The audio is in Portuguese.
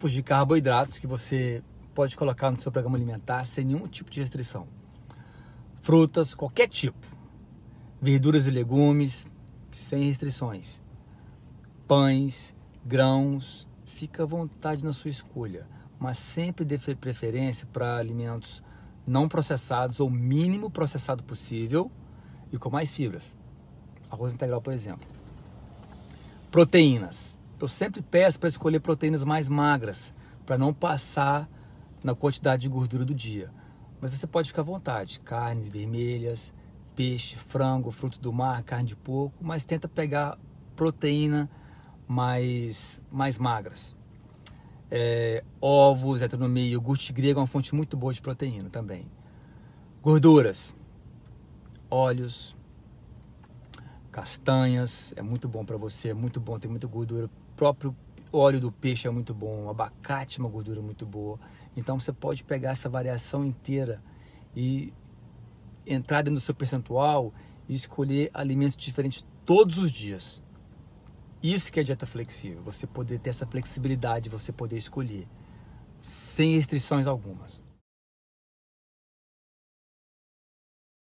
tipos de carboidratos que você pode colocar no seu programa alimentar sem nenhum tipo de restrição. Frutas, qualquer tipo. Verduras e legumes, sem restrições. Pães, grãos, fica à vontade na sua escolha, mas sempre dê preferência para alimentos não processados ou mínimo processado possível e com mais fibras. Arroz integral, por exemplo. Proteínas. Eu sempre peço para escolher proteínas mais magras, para não passar na quantidade de gordura do dia. Mas você pode ficar à vontade. Carnes vermelhas, peixe, frango, fruto do mar, carne de porco, mas tenta pegar proteína mais, mais magras. É, ovos, entra no meio, iogurte grego é uma fonte muito boa de proteína também. Gorduras, óleos, castanhas, é muito bom para você, é muito bom, tem muita gordura. O próprio óleo do peixe é muito bom, o abacate é uma gordura muito boa. Então você pode pegar essa variação inteira e entrar dentro do seu percentual e escolher alimentos diferentes todos os dias. Isso que é dieta flexível, você poder ter essa flexibilidade, você poder escolher sem restrições algumas.